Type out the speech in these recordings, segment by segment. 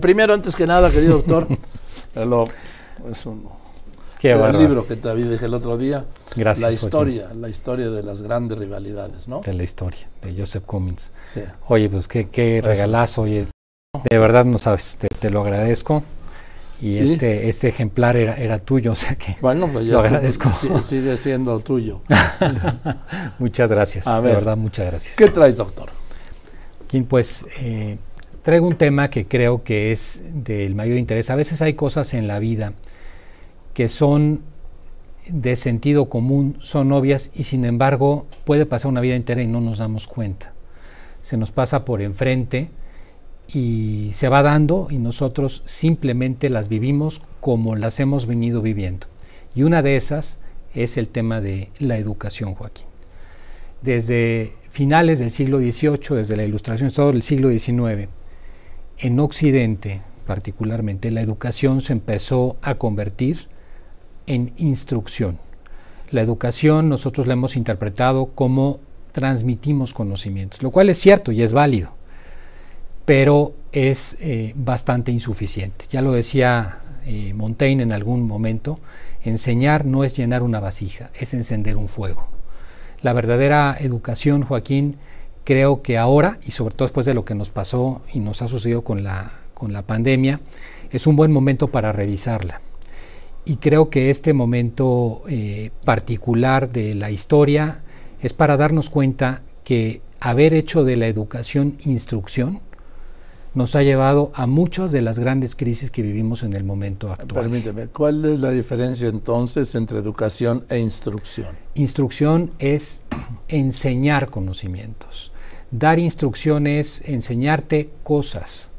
Primero, antes que nada, querido doctor, lo, es un Qué el bárbaro. libro que te dije el otro día, Gracias, la Joaquín. historia, la historia de las grandes rivalidades, ¿no? De la historia, de Joseph Cummins. Sí. Oye, pues qué, regalazo, oye. De verdad no sabes, te, te lo agradezco. Y ¿Sí? este, este ejemplar era, era tuyo, o sea que Bueno, pues ya Lo agradezco. sí- sigue siendo tuyo. muchas gracias. A de ver. verdad, muchas gracias. ¿Qué traes, doctor? Joaquín, pues eh, traigo un tema que creo que es del mayor interés. A veces hay cosas en la vida que son de sentido común, son obvias y sin embargo puede pasar una vida entera y no nos damos cuenta. Se nos pasa por enfrente y se va dando y nosotros simplemente las vivimos como las hemos venido viviendo. Y una de esas es el tema de la educación, Joaquín. Desde finales del siglo XVIII, desde la Ilustración, todo el siglo XIX, en Occidente particularmente, la educación se empezó a convertir en instrucción. La educación nosotros la hemos interpretado como transmitimos conocimientos, lo cual es cierto y es válido, pero es eh, bastante insuficiente. Ya lo decía eh, Montaigne en algún momento, enseñar no es llenar una vasija, es encender un fuego. La verdadera educación, Joaquín, creo que ahora, y sobre todo después de lo que nos pasó y nos ha sucedido con la, con la pandemia, es un buen momento para revisarla. Y creo que este momento eh, particular de la historia es para darnos cuenta que haber hecho de la educación instrucción nos ha llevado a muchas de las grandes crisis que vivimos en el momento actual. Permíteme, ¿cuál es la diferencia entonces entre educación e instrucción? Instrucción es enseñar conocimientos. Dar instrucción es enseñarte cosas.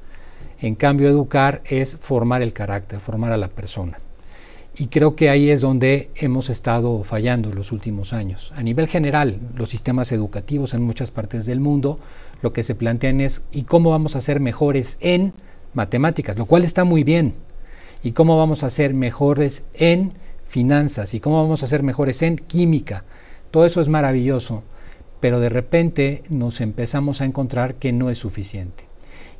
En cambio, educar es formar el carácter, formar a la persona. Y creo que ahí es donde hemos estado fallando en los últimos años. A nivel general, los sistemas educativos en muchas partes del mundo lo que se plantean es ¿y cómo vamos a ser mejores en matemáticas? Lo cual está muy bien. ¿Y cómo vamos a ser mejores en finanzas? ¿Y cómo vamos a ser mejores en química? Todo eso es maravilloso, pero de repente nos empezamos a encontrar que no es suficiente.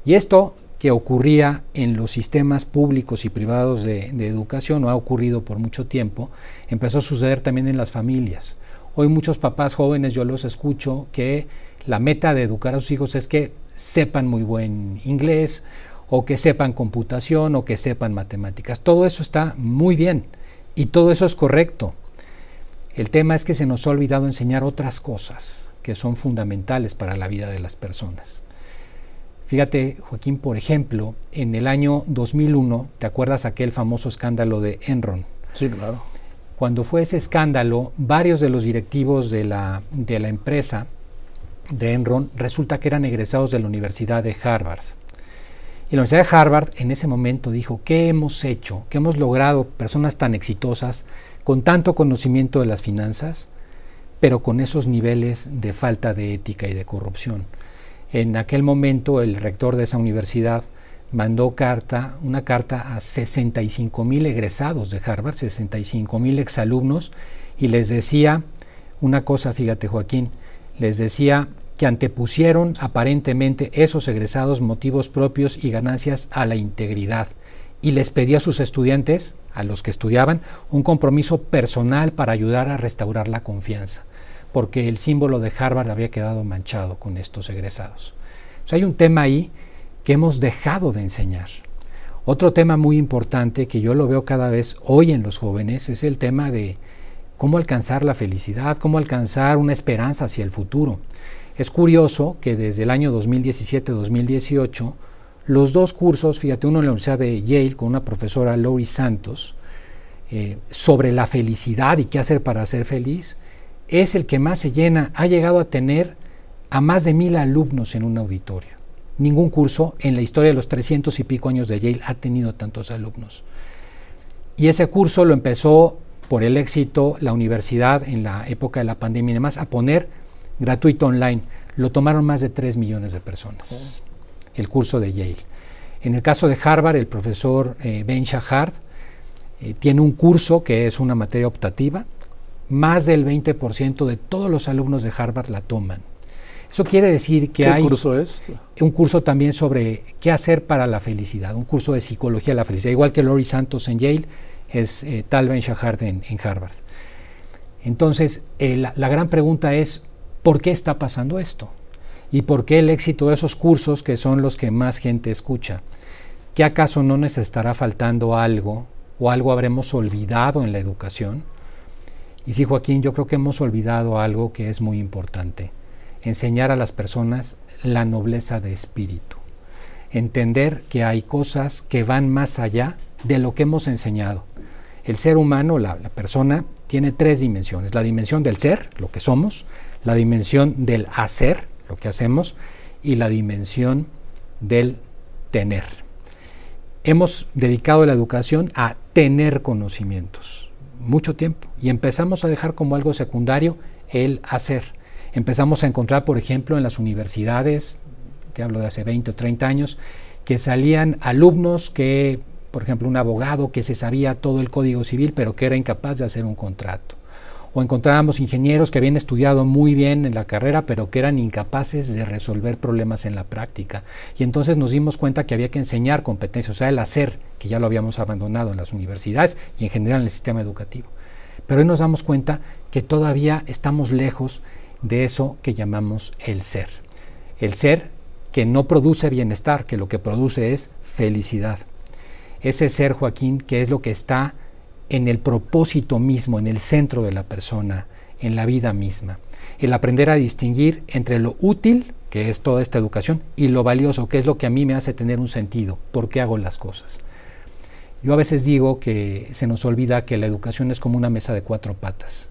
Y esto que ocurría en los sistemas públicos y privados de, educación, o ha ocurrido por mucho tiempo, empezó a suceder también en las familias. Hoy muchos papás jóvenes yo los escucho que la meta de educar a sus hijos es que sepan muy buen inglés, o que sepan computación, o que sepan matemáticas. Todo eso está muy bien y todo eso es correcto. El tema es que se nos ha olvidado enseñar otras cosas que son fundamentales para la vida de las personas. Fíjate, Joaquín, por ejemplo, en el año 2001, ¿te acuerdas aquel famoso escándalo de Enron? Sí, claro. Cuando fue ese escándalo, varios de los directivos de la, de la empresa de Enron resulta que eran egresados de la Universidad de Harvard. Y la Universidad de Harvard en ese momento dijo, ¿qué hemos hecho? ¿Qué hemos logrado personas tan exitosas con tanto conocimiento de las finanzas, pero con esos niveles de falta de ética y de corrupción? En aquel momento el rector de esa universidad mandó carta, una carta a 65 mil egresados de Harvard, 65 mil exalumnos, y les decía una cosa, fíjate Joaquín, les decía que antepusieron aparentemente esos egresados motivos propios y ganancias a la integridad y les pedía a sus estudiantes, a los que estudiaban, un compromiso personal para ayudar a restaurar la confianza, porque el símbolo de Harvard había quedado manchado con estos egresados. Hay un tema ahí que hemos dejado de enseñar. Otro tema muy importante que yo lo veo cada vez hoy en los jóvenes es el tema de cómo alcanzar la felicidad, cómo alcanzar una esperanza hacia el futuro. Es curioso que desde el año 2017-2018 los dos cursos, fíjate, uno en la Universidad de Yale con una profesora Lori Santos, eh, sobre la felicidad y qué hacer para ser feliz, es el que más se llena. Ha llegado a tener a más de mil alumnos en un auditorio. Ningún curso en la historia de los 300 y pico años de Yale ha tenido tantos alumnos. Y ese curso lo empezó por el éxito la universidad en la época de la pandemia y demás a poner gratuito online. Lo tomaron más de 3 millones de personas, el curso de Yale. En el caso de Harvard, el profesor eh, Ben Shahar eh, tiene un curso que es una materia optativa. Más del 20% de todos los alumnos de Harvard la toman. Eso quiere decir que hay... ¿Qué curso es? Un curso también sobre qué hacer para la felicidad, un curso de psicología de la felicidad, igual que Lori Santos en Yale, es eh, Tal Ben Shahar en, Harvard. Entonces, eh, la, la gran pregunta es, ¿por qué está pasando esto? ¿Y por qué el éxito de esos cursos que son los que más gente escucha? ¿Qué acaso no nos estará faltando algo o algo habremos olvidado en la educación? Y sí, Joaquín, yo creo que hemos olvidado algo que es muy importante, enseñar a las personas la nobleza de espíritu, entender que hay cosas que van más allá de lo que hemos enseñado. El ser humano, la, la persona, tiene tres dimensiones, la dimensión del ser, lo que somos, la dimensión del hacer, lo que hacemos, y la dimensión del tener. Hemos dedicado la educación a tener conocimientos mucho tiempo y empezamos a dejar como algo secundario el hacer. Empezamos a encontrar, por ejemplo, en las universidades, te hablo de hace 20 o 30 años, que salían alumnos que, por ejemplo, un abogado que se sabía todo el código civil, pero que era incapaz de hacer un contrato o encontrábamos ingenieros que habían estudiado muy bien en la carrera, pero que eran incapaces de resolver problemas en la práctica. Y entonces nos dimos cuenta que había que enseñar competencias, o sea, el hacer, que ya lo habíamos abandonado en las universidades y en general en el sistema educativo. Pero hoy nos damos cuenta que todavía estamos lejos de eso que llamamos el ser. El ser que no produce bienestar, que lo que produce es felicidad. Ese ser, Joaquín, que es lo que está en el propósito mismo, en el centro de la persona, en la vida misma. El aprender a distinguir entre lo útil, que es toda esta educación, y lo valioso, que es lo que a mí me hace tener un sentido, por qué hago las cosas. Yo a veces digo que se nos olvida que la educación es como una mesa de cuatro patas.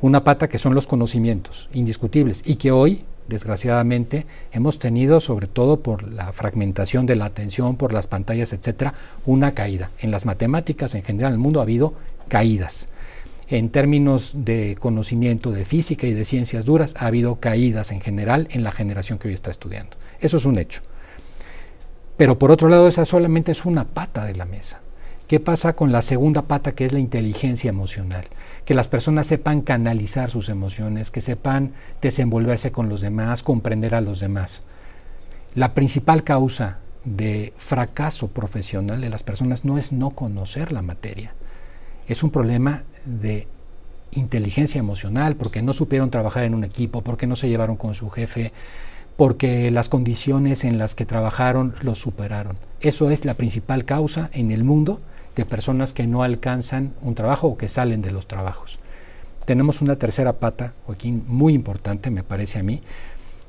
Una pata que son los conocimientos indiscutibles y que hoy desgraciadamente, hemos tenido, sobre todo por la fragmentación de la atención, por las pantallas, etcétera, una caída. En las matemáticas, en general, en el mundo ha habido caídas. En términos de conocimiento de física y de ciencias duras, ha habido caídas en general en la generación que hoy está estudiando. Eso es un hecho. Pero por otro lado, esa solamente es una pata de la mesa. ¿Qué pasa con la segunda pata que es la inteligencia emocional? Que las personas sepan canalizar sus emociones, que sepan desenvolverse con los demás, comprender a los demás. La principal causa de fracaso profesional de las personas no es no conocer la materia, es un problema de inteligencia emocional, porque no supieron trabajar en un equipo, porque no se llevaron con su jefe, porque las condiciones en las que trabajaron los superaron. Eso es la principal causa en el mundo de personas que no alcanzan un trabajo o que salen de los trabajos. Tenemos una tercera pata, Joaquín, muy importante, me parece a mí,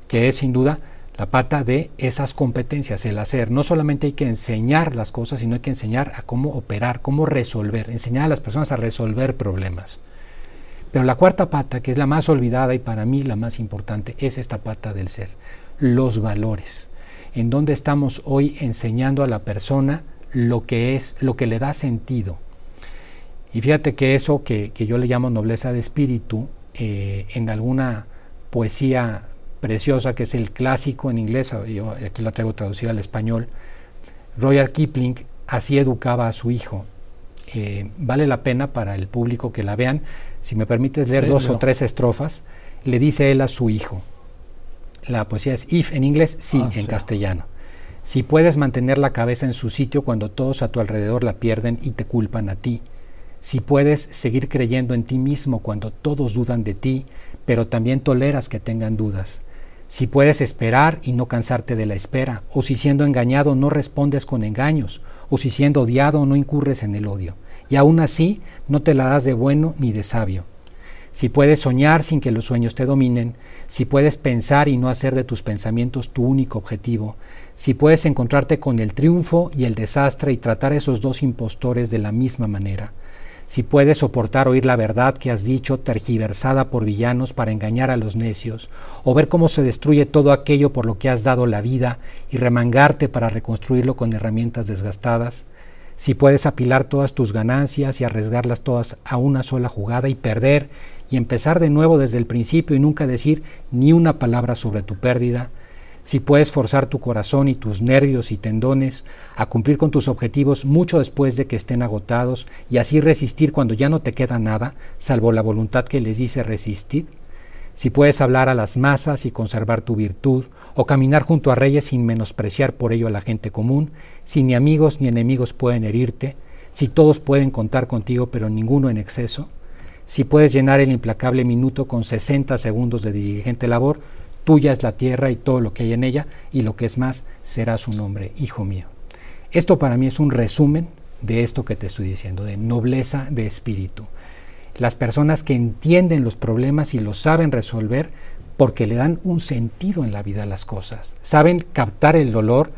que es sin duda la pata de esas competencias, el hacer. No solamente hay que enseñar las cosas, sino hay que enseñar a cómo operar, cómo resolver, enseñar a las personas a resolver problemas. Pero la cuarta pata, que es la más olvidada y para mí la más importante, es esta pata del ser, los valores. En donde estamos hoy enseñando a la persona lo que es, lo que le da sentido. Y fíjate que eso que, yo le llamo nobleza de espíritu, eh, en alguna poesía preciosa que es el clásico en inglés, yo aquí lo traigo traducido al español, Royal Kipling así educaba a su hijo. Eh, vale la pena para el público que la vean. Si me permites leer dos o tres estrofas, le dice él a su hijo. La poesía es if en inglés, sí ah, en castellano. Si puedes mantener la cabeza en su sitio cuando todos a tu alrededor la pierden y te culpan a ti. Si puedes seguir creyendo en ti mismo cuando todos dudan de ti, pero también toleras que tengan dudas. Si puedes esperar y no cansarte de la espera, o si siendo engañado no respondes con engaños, o si siendo odiado no incurres en el odio, y aún así no te la das de bueno ni de sabio. Si puedes soñar sin que los sueños te dominen, si puedes pensar y no hacer de tus pensamientos tu único objetivo, si puedes encontrarte con el triunfo y el desastre y tratar a esos dos impostores de la misma manera, si puedes soportar oír la verdad que has dicho tergiversada por villanos para engañar a los necios, o ver cómo se destruye todo aquello por lo que has dado la vida y remangarte para reconstruirlo con herramientas desgastadas, si puedes apilar todas tus ganancias y arriesgarlas todas a una sola jugada y perder y empezar de nuevo desde el principio y nunca decir ni una palabra sobre tu pérdida, si puedes forzar tu corazón y tus nervios y tendones a cumplir con tus objetivos mucho después de que estén agotados y así resistir cuando ya no te queda nada, salvo la voluntad que les dice resistir, si puedes hablar a las masas y conservar tu virtud, o caminar junto a reyes sin menospreciar por ello a la gente común, si ni amigos ni enemigos pueden herirte, si todos pueden contar contigo pero ninguno en exceso, si puedes llenar el implacable minuto con 60 segundos de diligente labor, tuya es la tierra y todo lo que hay en ella, y lo que es más, será su nombre, hijo mío. Esto para mí es un resumen de esto que te estoy diciendo, de nobleza de espíritu. Las personas que entienden los problemas y los saben resolver porque le dan un sentido en la vida a las cosas, saben captar el dolor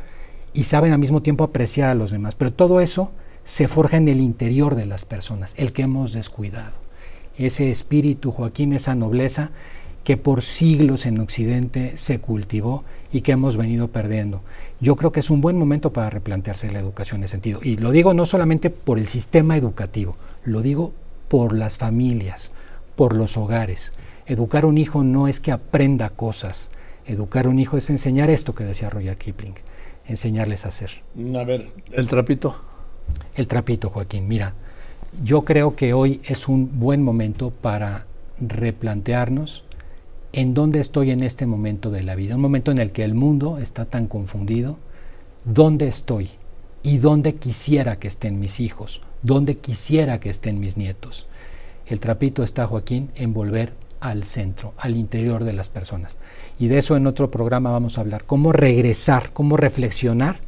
y saben al mismo tiempo apreciar a los demás, pero todo eso se forja en el interior de las personas, el que hemos descuidado. Ese espíritu, Joaquín, esa nobleza que por siglos en Occidente se cultivó y que hemos venido perdiendo. Yo creo que es un buen momento para replantearse la educación en ese sentido. Y lo digo no solamente por el sistema educativo, lo digo por las familias, por los hogares. Educar a un hijo no es que aprenda cosas. Educar a un hijo es enseñar esto que decía Roger Kipling, enseñarles a hacer. A ver, el trapito. El trapito, Joaquín. Mira, yo creo que hoy es un buen momento para replantearnos en dónde estoy en este momento de la vida, un momento en el que el mundo está tan confundido, dónde estoy y dónde quisiera que estén mis hijos, dónde quisiera que estén mis nietos. El trapito está, Joaquín, en volver al centro, al interior de las personas. Y de eso en otro programa vamos a hablar, cómo regresar, cómo reflexionar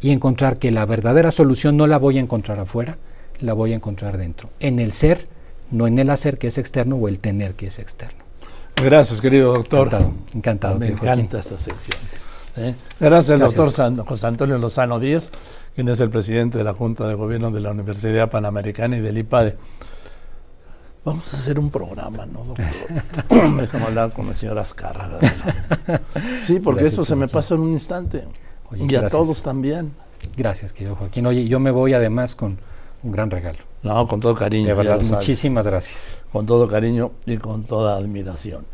y encontrar que la verdadera solución no la voy a encontrar afuera, la voy a encontrar dentro, en el ser, no en el hacer que es externo o el tener que es externo. Gracias, querido doctor. Encantado, encantado. Me encanta esta sección. ¿eh? Gracias, al doctor José Antonio Lozano Díaz, quien es el presidente de la Junta de Gobierno de la Universidad Panamericana y del IPADE. Vamos a hacer un programa, ¿no, doctor? Déjame hablar con la señora Azcárraga. Sí, porque eso se me pasó en un instante. y a todos también. Gracias, querido Joaquín. Oye, yo me voy además con un gran regalo. No, con todo cariño. De verdad, muchísimas gracias. Con todo cariño y con toda admiración.